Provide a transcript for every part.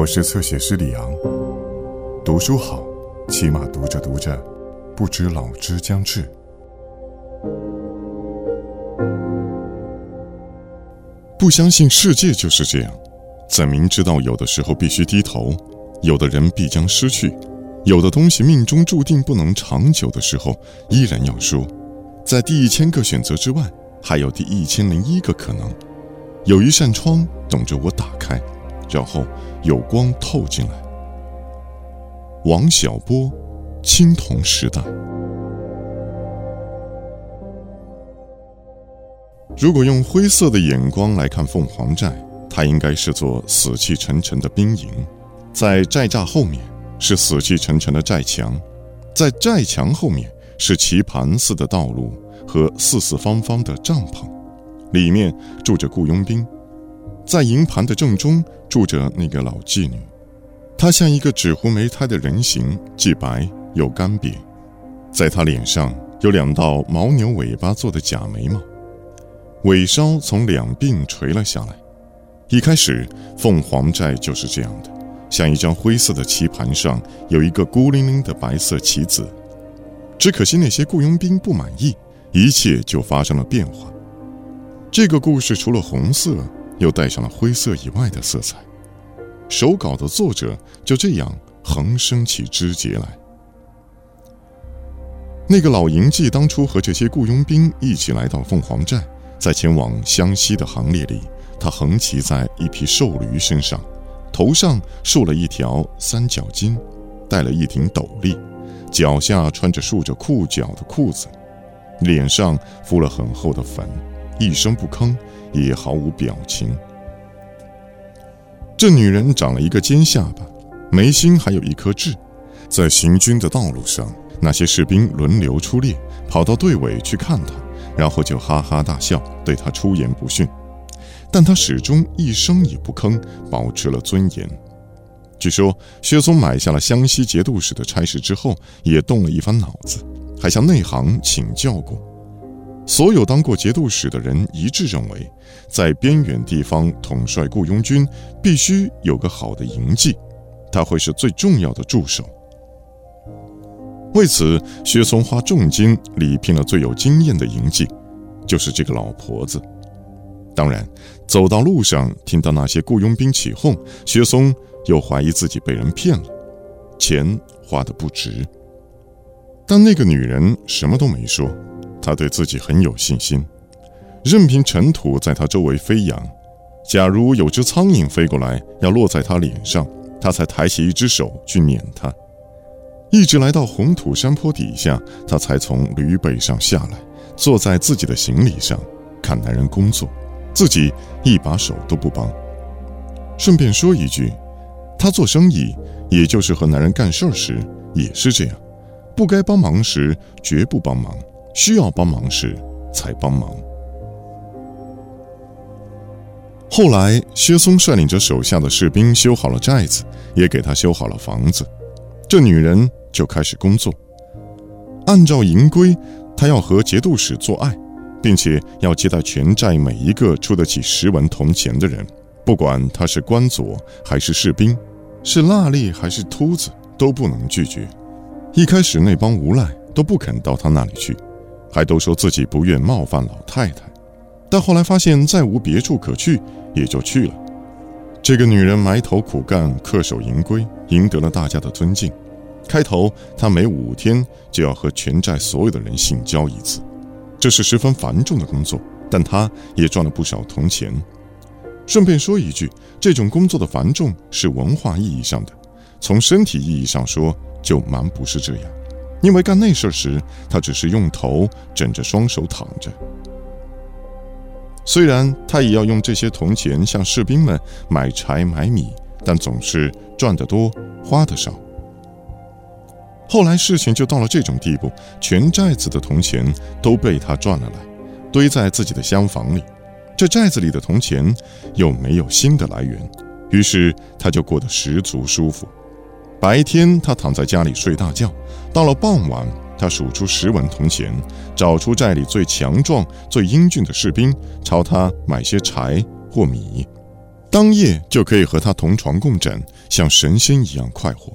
我是侧写师李昂。读书好，起码读着读着，不知老之将至。不相信世界就是这样，在明知道有的时候必须低头，有的人必将失去，有的东西命中注定不能长久的时候，依然要说，在第一千个选择之外，还有第一千零一个可能。有一扇窗等着我打开，然后有光透进来。王小波，青铜时代。如果用灰色的眼光来看凤凰寨，它应该是座死气沉沉的兵营，在寨栅后面是死气沉沉的寨墙，在寨墙后面是棋盘似的道路和四四方方的帐篷。里面住着雇佣兵，在营盘的正中住着那个老妓女，她像一个纸糊没胎的人形，既白又干瘪，在她脸上有两道牦牛尾巴做的假眉毛，尾梢从两鬓垂了下来。一开始，凤凰寨就是这样的，像一张灰色的棋盘上有一个孤零零的白色棋子，只可惜那些雇佣兵不满意，一切就发生了变化。这个故事除了红色，又带上了灰色以外的色彩。手稿的作者就这样横生起枝节来。那个老营妓当初和这些雇佣兵一起来到凤凰寨，在前往湘西的行列里，他横骑在一匹瘦驴身上，头上束了一条三角巾，戴了一顶斗笠，脚下穿着束着裤脚的裤子，脸上敷了很厚的粉。一声不吭，也毫无表情。这女人长了一个尖下巴，眉心还有一颗痣。在行军的道路上，那些士兵轮流出列，跑到队尾去看她，然后就哈哈大笑，对她出言不逊。但她始终一声也不吭，保持了尊严。据说薛松买下了湘西节度使的差事之后，也动了一番脑子，还向内行请教过。所有当过节度使的人一致认为，在边远地方统帅雇佣军，必须有个好的营妓，他会是最重要的助手。为此，薛松花重金礼聘了最有经验的营妓，就是这个老婆子。当然，走到路上听到那些雇佣兵起哄，薛松又怀疑自己被人骗了，钱花的不值。但那个女人什么都没说。他对自己很有信心，任凭尘土在他周围飞扬，假如有只苍蝇飞过来要落在他脸上，他才抬起一只手去撵它。一直来到红土山坡底下，他才从驴背上下来，坐在自己的行李上看男人工作，自己一把手都不帮。顺便说一句，他做生意，也就是和男人干事时也是这样，不该帮忙时绝不帮忙。需要帮忙时才帮忙。后来，薛松率领着手下的士兵修好了寨子，也给他修好了房子。这女人就开始工作。按照营规，她要和节度使做爱，并且要接待全寨每一个出得起十文铜钱的人，不管他是官佐还是士兵，是蜡吏还是秃子，都不能拒绝。一开始，那帮无赖都不肯到他那里去。还都说自己不愿冒犯老太太，但后来发现再无别处可去，也就去了。这个女人埋头苦干，恪守营规，赢得了大家的尊敬。开头她每五天就要和全寨所有的人性交一次，这是十分繁重的工作，但她也赚了不少铜钱。顺便说一句，这种工作的繁重是文化意义上的，从身体意义上说就蛮不是这样。因为干那事时，他只是用头枕着双手躺着。虽然他也要用这些铜钱向士兵们买柴买米，但总是赚得多，花的少。后来事情就到了这种地步，全寨子的铜钱都被他赚了来，堆在自己的厢房里。这寨子里的铜钱又没有新的来源，于是他就过得十足舒服。白天他躺在家里睡大觉，到了傍晚，他数出十文铜钱，找出寨里最强壮、最英俊的士兵，朝他买些柴或米。当夜就可以和他同床共枕，像神仙一样快活，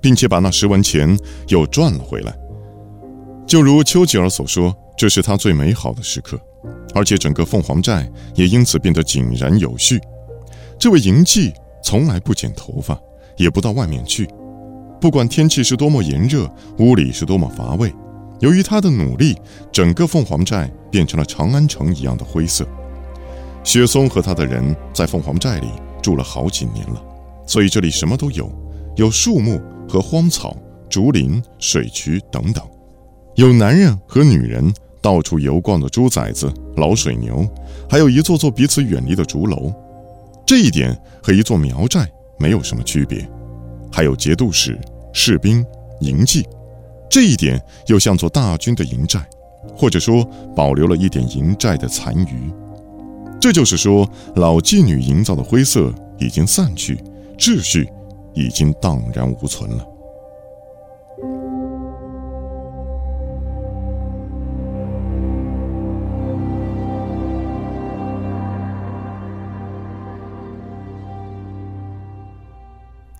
并且把那十文钱又赚了回来。就如丘吉尔所说，这是他最美好的时刻，而且整个凤凰寨也因此变得井然有序。这位营妓从来不剪头发，也不到外面去，不管天气是多么炎热，屋里是多么乏味。由于他的努力，整个凤凰寨变成了长安城一样的灰色。雪松和他的人在凤凰寨里住了好几年了，所以这里什么都有：有树木和荒草、竹林、水渠等等；有男人和女人到处游逛的猪崽子、老水牛，还有一座座彼此远离的竹楼。这一点和一座苗寨没有什么区别。还有节度使、士兵、营妓。这一点又像做大军的营寨，或者说保留了一点营寨的残余。这就是说，老妓女营造的灰色已经散去，秩序已经荡然无存了。